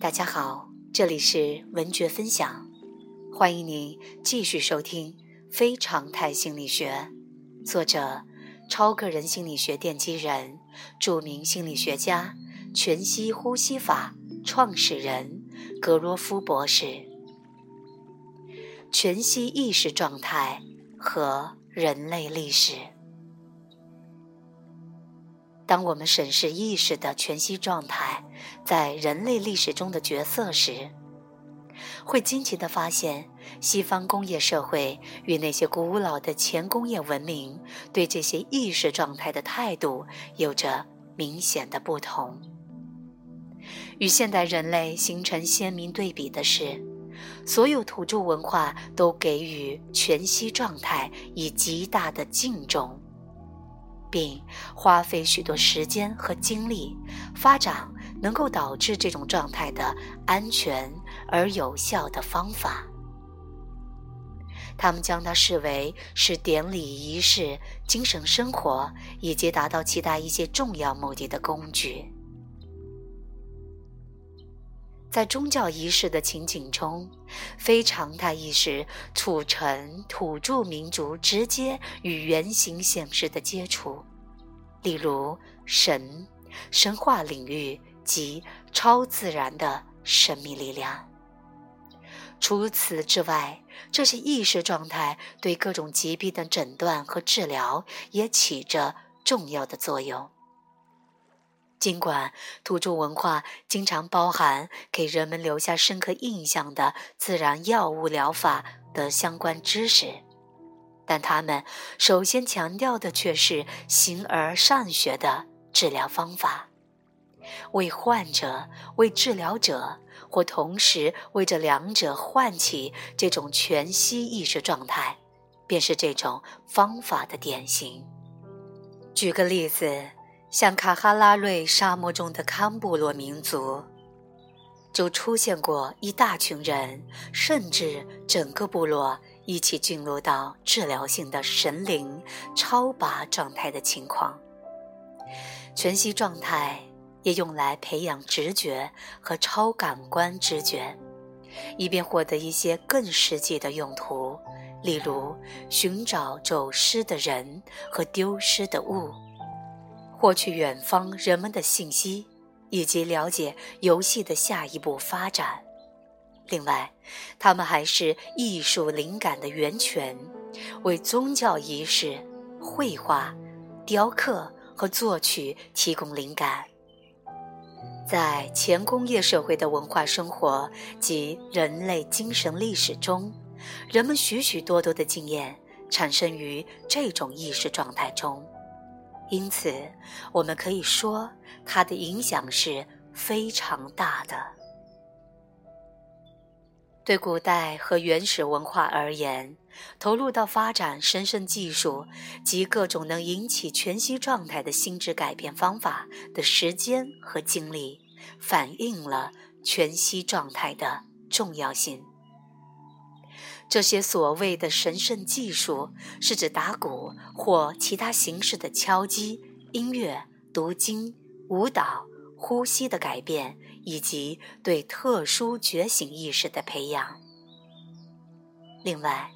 大家好，这里是文觉分享，欢迎您继续收听《非常态心理学》，作者超个人心理学奠基人、著名心理学家、全息呼吸法创始人格罗夫博士。全息意识状态和人类历史。当我们审视意识的全息状态在人类历史中的角色时，会惊奇地发现，西方工业社会与那些古老的前工业文明对这些意识状态的态度有着明显的不同。与现代人类形成鲜明对比的是，所有土著文化都给予全息状态以极大的敬重。并花费许多时间和精力发展能够导致这种状态的安全而有效的方法。他们将它视为是典礼仪式、精神生活以及达到其他一些重要目的的工具。在宗教仪式的情景中，非常态意识促成土著民族直接与原型现实的接触，例如神、神话领域及超自然的神秘力量。除此之外，这些意识状态对各种疾病的诊断和治疗也起着重要的作用。尽管土著文化经常包含给人们留下深刻印象的自然药物疗法的相关知识，但他们首先强调的却是形而上学的治疗方法，为患者、为治疗者或同时为这两者唤起这种全息意识状态，便是这种方法的典型。举个例子。像卡哈拉瑞沙漠中的康布洛民族，就出现过一大群人，甚至整个部落一起进入到治疗性的神灵超拔状态的情况。全息状态也用来培养直觉和超感官直觉，以便获得一些更实际的用途，例如寻找走失的人和丢失的物。获取远方人们的信息，以及了解游戏的下一步发展。另外，他们还是艺术灵感的源泉，为宗教仪式、绘画、雕刻和作曲提供灵感。在前工业社会的文化生活及人类精神历史中，人们许许多多的经验产生于这种意识状态中。因此，我们可以说，它的影响是非常大的。对古代和原始文化而言，投入到发展神圣技术及各种能引起全息状态的心智改变方法的时间和精力，反映了全息状态的重要性。这些所谓的神圣技术，是指打鼓或其他形式的敲击、音乐、读经、舞蹈、呼吸的改变，以及对特殊觉醒意识的培养。另外，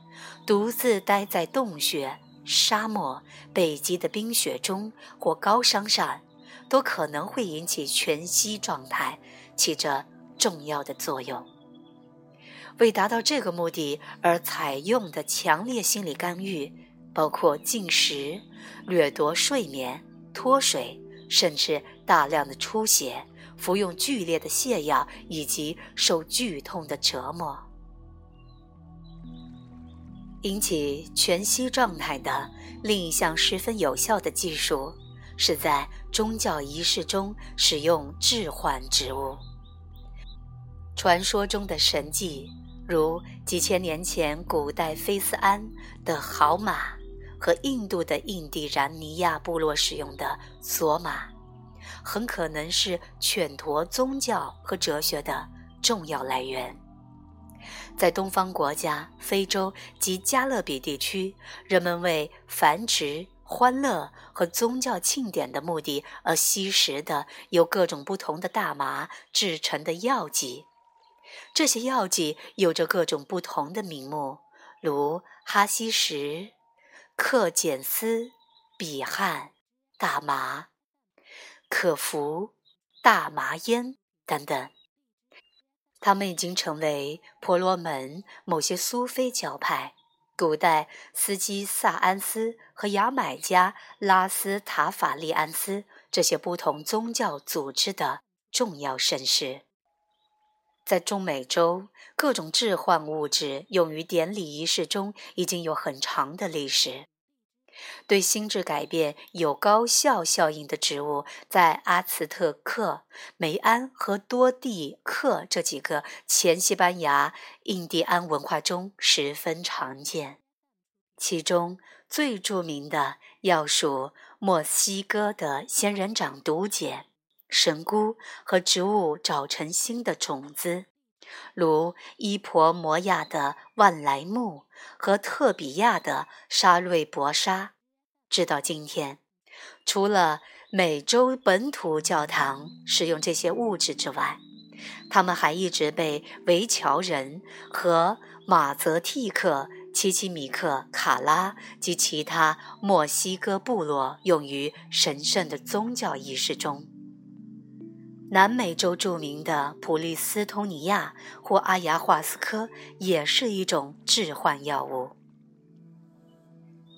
独自待在洞穴、沙漠、北极的冰雪中或高山上，都可能会引起全息状态，起着重要的作用。为达到这个目的而采用的强烈心理干预，包括禁食、掠夺睡眠、脱水，甚至大量的出血、服用剧烈的泻药以及受剧痛的折磨。引起全息状态的另一项十分有效的技术，是在宗教仪式中使用致幻植物。传说中的神迹。如几千年前古代菲斯安的好马和印度的印第然尼亚部落使用的索马，很可能是犬陀宗教和哲学的重要来源。在东方国家、非洲及加勒比地区，人们为繁殖、欢乐和宗教庆典的目的而吸食的由各种不同的大麻制成的药剂。这些药剂有着各种不同的名目，如哈希什、克碱斯、比汉、大麻、可服、大麻烟等等。他们已经成为婆罗门某些苏菲教派、古代斯基萨安斯和牙买加拉斯塔法利安斯这些不同宗教组织的重要盛事。在中美洲，各种致幻物质用于典礼仪式中已经有很长的历史。对心智改变有高效效应的植物，在阿茨特克、梅安和多蒂克这几个前西班牙印第安文化中十分常见。其中最著名的要数墨西哥的仙人掌毒碱、神菇和植物沼成新的种子，如伊婆摩亚的万莱木和特比亚的沙瑞博沙。直到今天，除了美洲本土教堂使用这些物质之外，他们还一直被维乔人和马泽蒂克、奇奇米克、卡拉及其他墨西哥部落用于神圣的宗教仪式中。南美洲著名的普利斯通尼亚或阿牙华斯科也是一种致幻药物。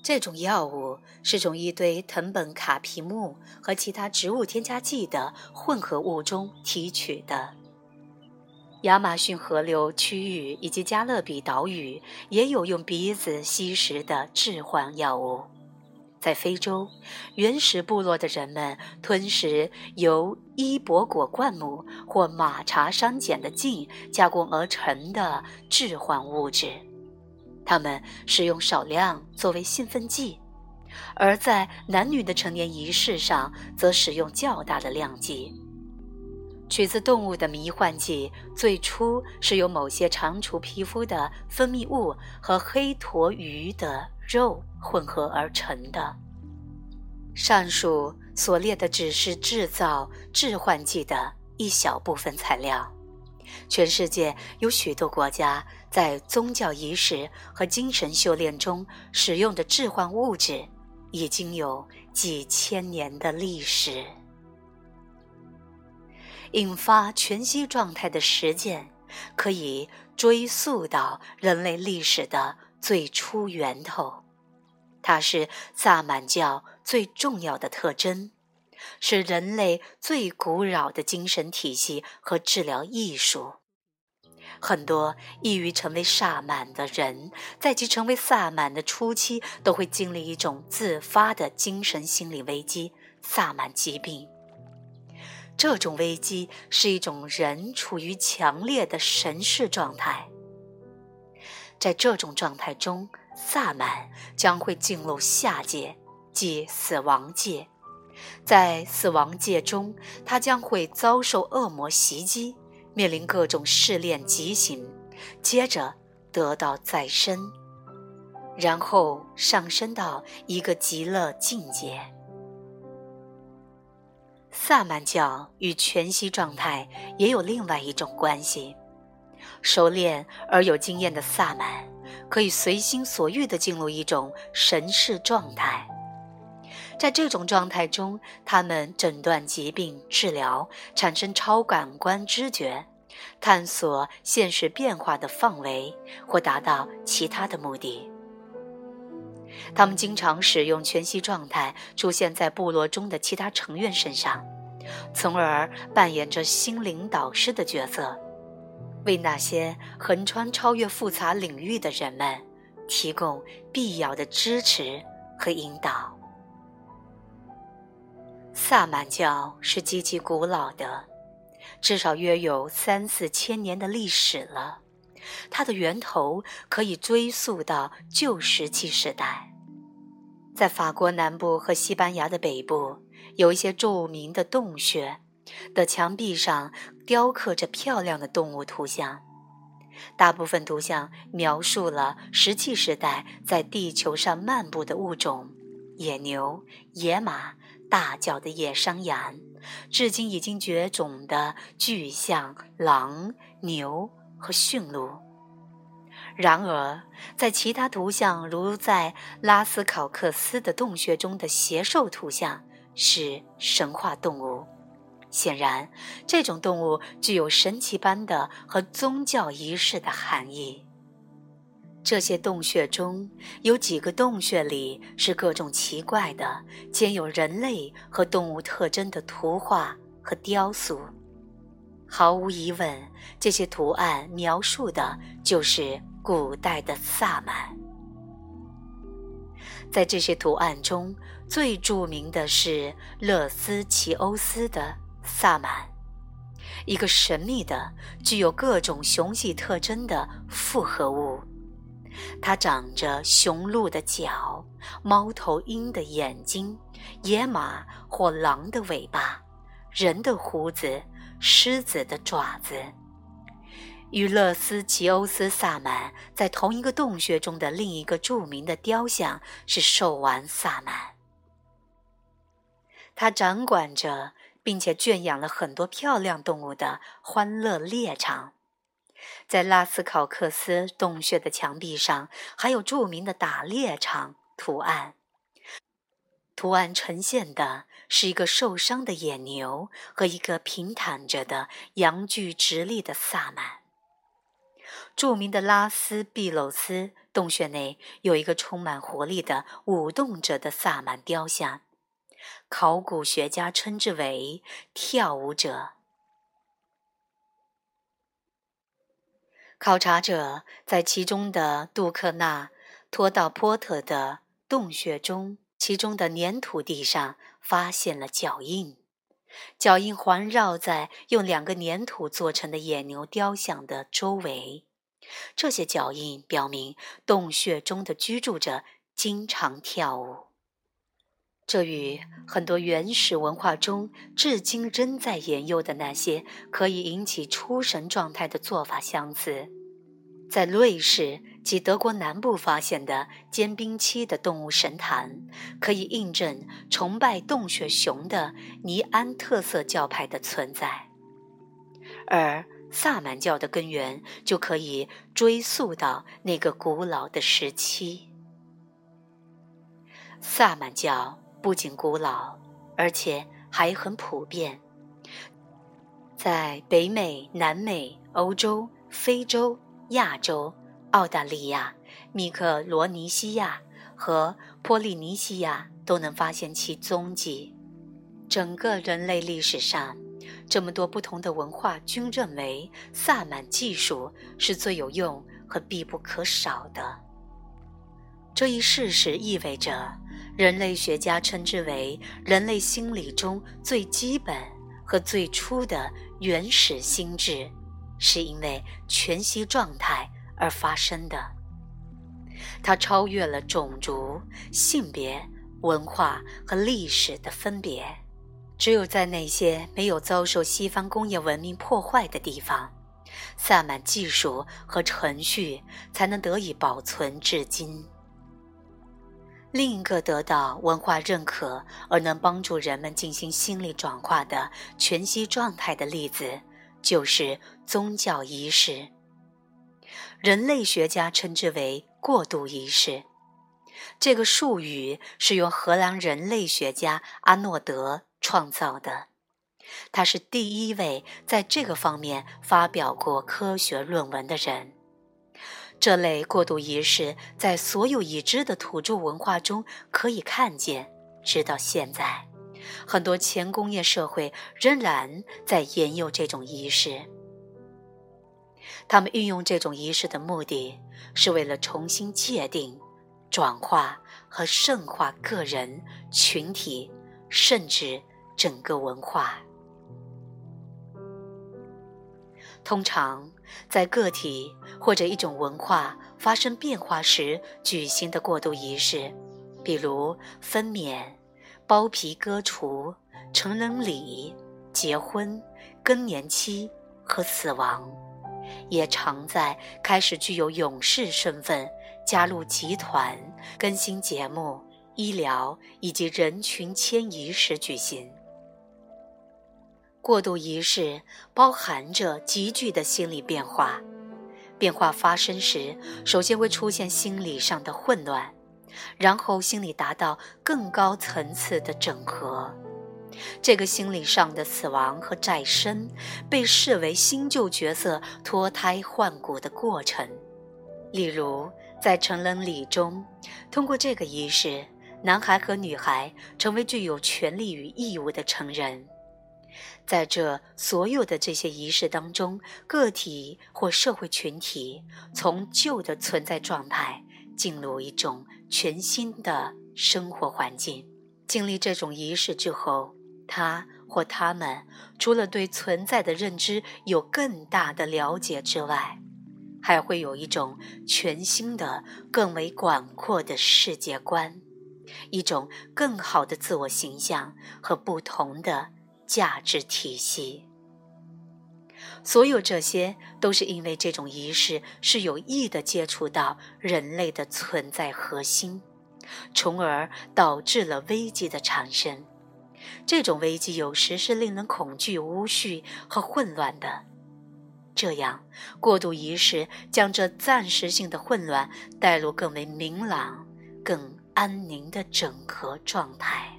这种药物是从一堆藤本卡皮木和其他植物添加剂的混合物中提取的。亚马逊河流区域以及加勒比岛屿也有用鼻子吸食的致幻药物。在非洲，原始部落的人们吞食由伊博果灌木或马茶山碱的茎加工而成的致幻物质。他们使用少量作为兴奋剂，而在男女的成年仪式上则使用较大的量剂。取自动物的迷幻剂最初是由某些长除皮肤的分泌物和黑驼鱼的肉混合而成的。上述所列的只是制造致幻剂的一小部分材料。全世界有许多国家在宗教仪式和精神修炼中使用的致幻物质，已经有几千年的历史。引发全息状态的实践，可以追溯到人类历史的最初源头，它是萨满教最重要的特征。是人类最古老的精神体系和治疗艺术。很多易于成为萨满的人，在其成为萨满的初期，都会经历一种自发的精神心理危机——萨满疾病。这种危机是一种人处于强烈的神视状态。在这种状态中，萨满将会进入下界，即死亡界。在死亡界中，他将会遭受恶魔袭击，面临各种试炼极刑，接着得到再生，然后上升到一个极乐境界。萨满教与全息状态也有另外一种关系：熟练而有经验的萨满可以随心所欲地进入一种神视状态。在这种状态中，他们诊断疾病、治疗、产生超感官知觉、探索现实变化的范围，或达到其他的目的。他们经常使用全息状态出现在部落中的其他成员身上，从而扮演着心灵导师的角色，为那些横穿超越复杂领域的人们提供必要的支持和引导。萨满教是极其古老的，至少约有三四千年的历史了。它的源头可以追溯到旧石器时代。在法国南部和西班牙的北部，有一些著名的洞穴的墙壁上雕刻着漂亮的动物图像，大部分图像描述了石器时代在地球上漫步的物种。野牛、野马、大脚的野山羊，至今已经绝种的巨象、狼、牛和驯鹿。然而，在其他图像，如在拉斯考克斯的洞穴中的邪兽图像，是神话动物。显然，这种动物具有神奇般的和宗教仪式的含义。这些洞穴中有几个洞穴里是各种奇怪的、兼有人类和动物特征的图画和雕塑。毫无疑问，这些图案描述的就是古代的萨满。在这些图案中，最著名的是勒斯奇欧斯的萨满，一个神秘的、具有各种雄性特征的复合物。它长着雄鹿的角、猫头鹰的眼睛、野马或狼的尾巴、人的胡子、狮子的爪子。与勒斯奇欧斯萨满在同一个洞穴中的另一个著名的雕像是兽丸萨满。他掌管着并且圈养了很多漂亮动物的欢乐猎场。在拉斯考克斯洞穴的墙壁上，还有著名的打猎场图案。图案呈现的是一个受伤的野牛和一个平躺着的阳具直立的萨满。著名的拉斯毕鲁斯洞穴内有一个充满活力的舞动着的萨满雕像，考古学家称之为“跳舞者”。考察者在其中的杜克纳托道波特的洞穴中，其中的粘土地上发现了脚印，脚印环绕在用两个粘土做成的野牛雕像的周围。这些脚印表明洞穴中的居住者经常跳舞，这与很多原始文化中至今仍在沿用的那些可以引起出神状态的做法相似。在瑞士及德国南部发现的坚冰期的动物神坛，可以印证崇拜洞穴熊的尼安特色教派的存在，而萨满教的根源就可以追溯到那个古老的时期。萨满教不仅古老，而且还很普遍，在北美、南美、欧洲、非洲。亚洲、澳大利亚、密克罗尼西亚和波利尼西亚都能发现其踪迹。整个人类历史上，这么多不同的文化均认为萨满技术是最有用和必不可少的。这一事实意味着，人类学家称之为人类心理中最基本和最初的原始心智。是因为全息状态而发生的，它超越了种族、性别、文化和历史的分别。只有在那些没有遭受西方工业文明破坏的地方，萨满技术和程序才能得以保存至今。另一个得到文化认可而能帮助人们进行心理转化的全息状态的例子。就是宗教仪式，人类学家称之为过渡仪式。这个术语是由荷兰人类学家阿诺德创造的，他是第一位在这个方面发表过科学论文的人。这类过渡仪式在所有已知的土著文化中可以看见，直到现在。很多前工业社会仍然在沿用这种仪式。他们运用这种仪式的目的是为了重新界定、转化和圣化个人、群体，甚至整个文化。通常，在个体或者一种文化发生变化时举行的过渡仪式，比如分娩。剥皮割除、成人礼、结婚、更年期和死亡，也常在开始具有勇士身份、加入集团、更新节目、医疗以及人群迁移时举行。过渡仪式包含着急剧的心理变化，变化发生时，首先会出现心理上的混乱，然后心理达到更高层次的整合。这个心理上的死亡和再生，被视为新旧角色脱胎换骨的过程。例如，在成人礼中，通过这个仪式，男孩和女孩成为具有权利与义务的成人。在这所有的这些仪式当中，个体或社会群体从旧的存在状态进入一种全新的生活环境。经历这种仪式之后，他或他们除了对存在的认知有更大的了解之外，还会有一种全新的、更为广阔的世界观，一种更好的自我形象和不同的价值体系。所有这些都是因为这种仪式是有意的接触到人类的存在核心，从而导致了危机的产生。这种危机有时是令人恐惧、无序和混乱的。这样，过渡仪式将这暂时性的混乱带入更为明朗、更安宁的整合状态。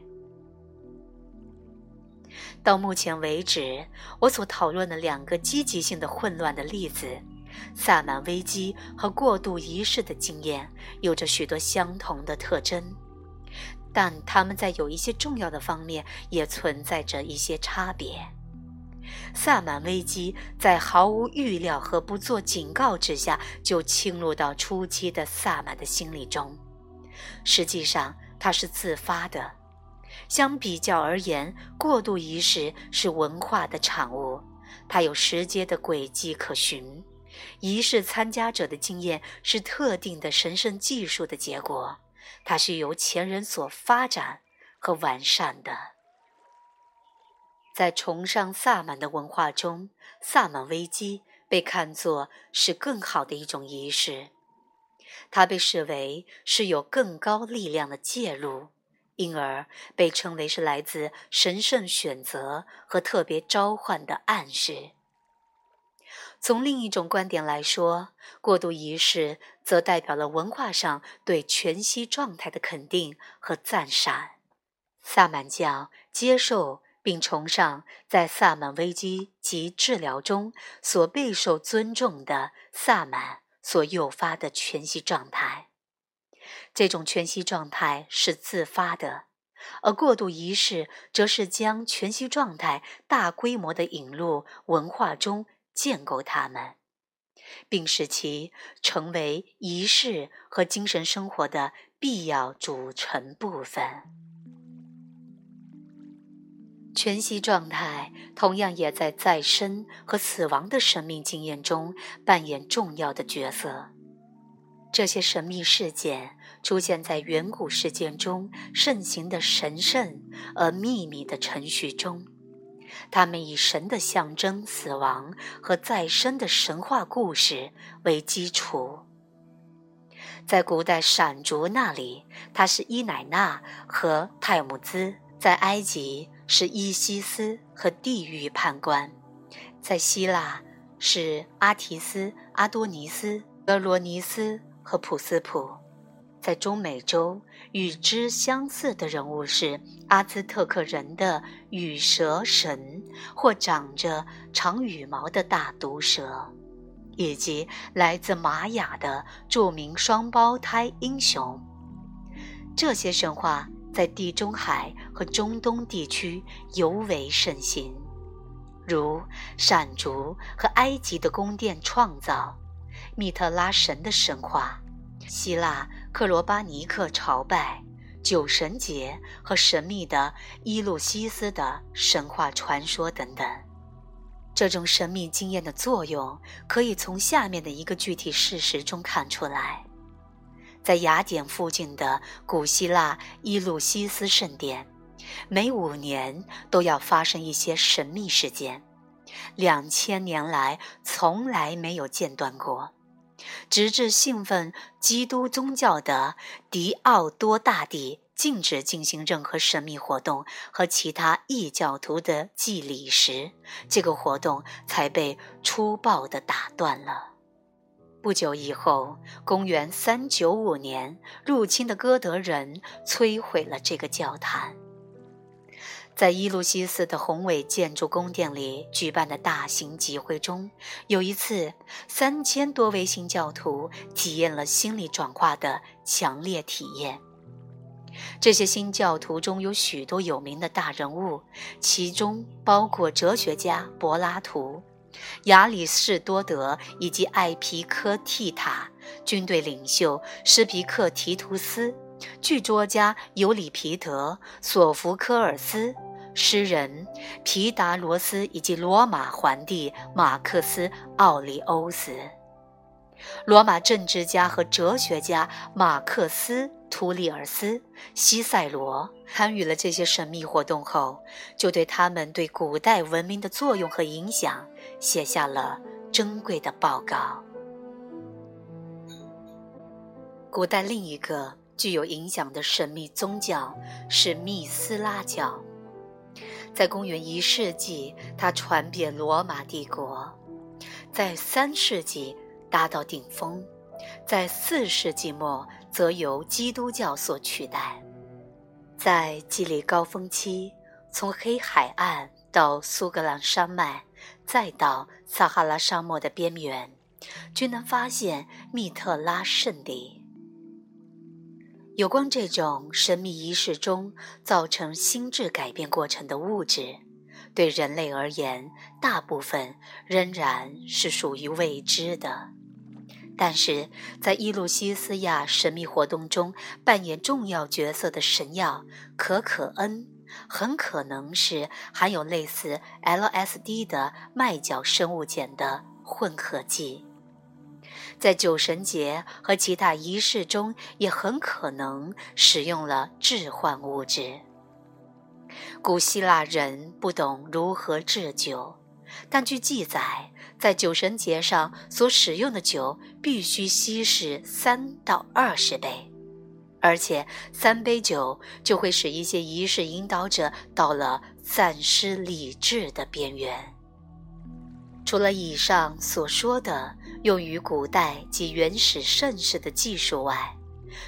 到目前为止，我所讨论的两个积极性的混乱的例子——萨满危机和过渡仪式的经验，有着许多相同的特征。但他们在有一些重要的方面也存在着一些差别。萨满危机在毫无预料和不做警告之下就侵入到初期的萨满的心理中，实际上它是自发的。相比较而言，过渡仪式是文化的产物，它有时间的轨迹可循。仪式参加者的经验是特定的神圣技术的结果。它是由前人所发展和完善的。在崇尚萨满的文化中，萨满危机被看作是更好的一种仪式，它被视为是有更高力量的介入，因而被称为是来自神圣选择和特别召唤的暗示。从另一种观点来说，过渡仪式则代表了文化上对全息状态的肯定和赞赏。萨满教接受并崇尚在萨满危机及治疗中所备受尊重的萨满所诱发的全息状态。这种全息状态是自发的，而过渡仪式则是将全息状态大规模地引入文化中。建构它们，并使其成为仪式和精神生活的必要组成部分。全息状态同样也在再生和死亡的生命经验中扮演重要的角色。这些神秘事件出现在远古事件中盛行的神圣而秘密的程序中。他们以神的象征、死亡和再生的神话故事为基础。在古代闪族那里，他是伊乃娜和泰姆兹；在埃及是伊西斯和地狱判官；在希腊是阿提斯、阿多尼斯、俄罗尼斯和普斯普。在中美洲，与之相似的人物是阿兹特克人的羽蛇神，或长着长羽毛的大毒蛇，以及来自玛雅的著名双胞胎英雄。这些神话在地中海和中东地区尤为盛行，如闪族和埃及的宫殿创造、密特拉神的神话、希腊。克罗巴尼克朝拜、酒神节和神秘的伊路西斯的神话传说等等，这种神秘经验的作用可以从下面的一个具体事实中看出来：在雅典附近的古希腊伊路西斯圣殿，每五年都要发生一些神秘事件，两千年来从来没有间断过。直至信奉基督宗教的迪奥多大帝禁止进行任何神秘活动和其他异教徒的祭礼时，这个活动才被粗暴地打断了。不久以后，公元395年，入侵的哥德人摧毁了这个教坛。在伊路西斯的宏伟建筑宫殿里举办的大型集会中，有一次，三千多位新教徒体验了心理转化的强烈体验。这些新教徒中有许多有名的大人物，其中包括哲学家柏拉图、亚里士多德以及艾皮科蒂塔，军队领袖施皮克提图斯，剧作家尤里皮德、索福科尔斯。诗人皮达罗斯以及罗马皇帝马克思·奥利欧斯，罗马政治家和哲学家马克思·图利尔斯、西塞罗参与了这些神秘活动后，就对他们对古代文明的作用和影响写下了珍贵的报告。古代另一个具有影响的神秘宗教是密斯拉教。在公元一世纪，它传遍罗马帝国；在三世纪达到顶峰；在四世纪末则由基督教所取代。在激励高峰期，从黑海岸到苏格兰山脉，再到撒哈拉沙漠的边缘，均能发现密特拉圣地。有关这种神秘仪式中造成心智改变过程的物质，对人类而言，大部分仍然是属于未知的。但是在伊路西斯亚神秘活动中扮演重要角色的神药可可恩，很可能是含有类似 LSD 的麦角生物碱的混合剂。在酒神节和其他仪式中，也很可能使用了致幻物质。古希腊人不懂如何制酒，但据记载，在酒神节上所使用的酒必须稀释三到二十杯，而且三杯酒就会使一些仪式引导者到了丧失理智的边缘。除了以上所说的用于古代及原始盛世的技术外，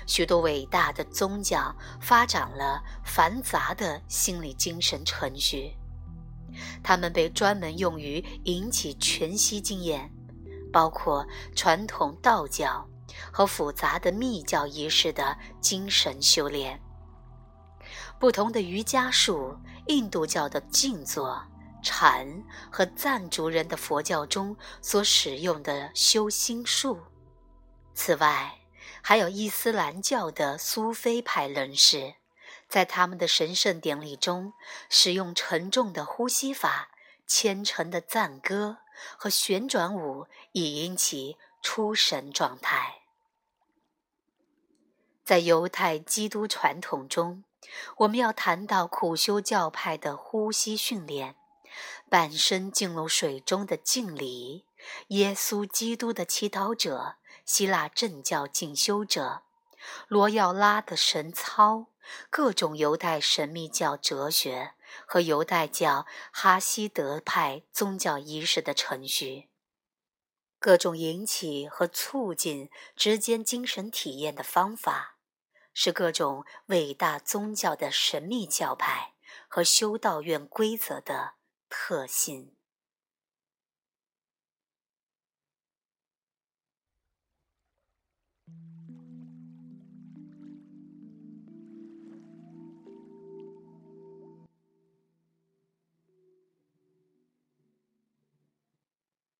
许多伟大的宗教发展了繁杂的心理精神程序，它们被专门用于引起全息经验，包括传统道教和复杂的密教仪式的精神修炼。不同的瑜伽术、印度教的静坐。禅和藏族人的佛教中所使用的修心术，此外，还有伊斯兰教的苏菲派人士，在他们的神圣典礼中使用沉重的呼吸法、虔诚的赞歌和旋转舞，以引起出神状态。在犹太基督传统中，我们要谈到苦修教派的呼吸训练。半身浸入水中的敬礼，耶稣基督的祈祷者，希腊正教进修者，罗耀拉的神操，各种犹太神秘教哲学和犹太教哈希德派宗教仪式的程序，各种引起和促进之间精神体验的方法，是各种伟大宗教的神秘教派和修道院规则的。特性。